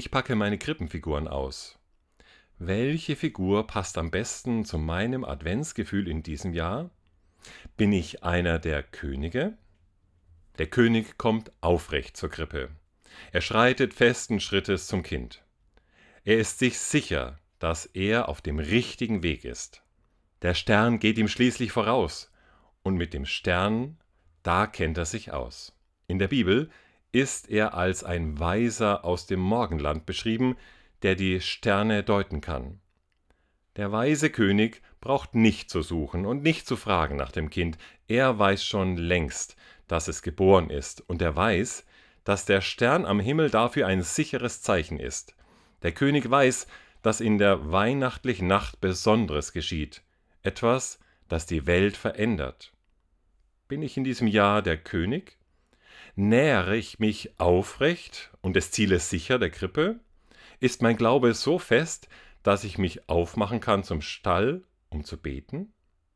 Ich packe meine Krippenfiguren aus. Welche Figur passt am besten zu meinem Adventsgefühl in diesem Jahr? Bin ich einer der Könige? Der König kommt aufrecht zur Krippe. Er schreitet festen Schrittes zum Kind. Er ist sich sicher, dass er auf dem richtigen Weg ist. Der Stern geht ihm schließlich voraus, und mit dem Stern, da kennt er sich aus. In der Bibel ist er als ein Weiser aus dem Morgenland beschrieben, der die Sterne deuten kann. Der weise König braucht nicht zu suchen und nicht zu fragen nach dem Kind, er weiß schon längst, dass es geboren ist, und er weiß, dass der Stern am Himmel dafür ein sicheres Zeichen ist. Der König weiß, dass in der weihnachtlichen Nacht Besonderes geschieht, etwas, das die Welt verändert. Bin ich in diesem Jahr der König? Nähere ich mich aufrecht und des Zieles sicher der Krippe? Ist mein Glaube so fest, dass ich mich aufmachen kann zum Stall, um zu beten?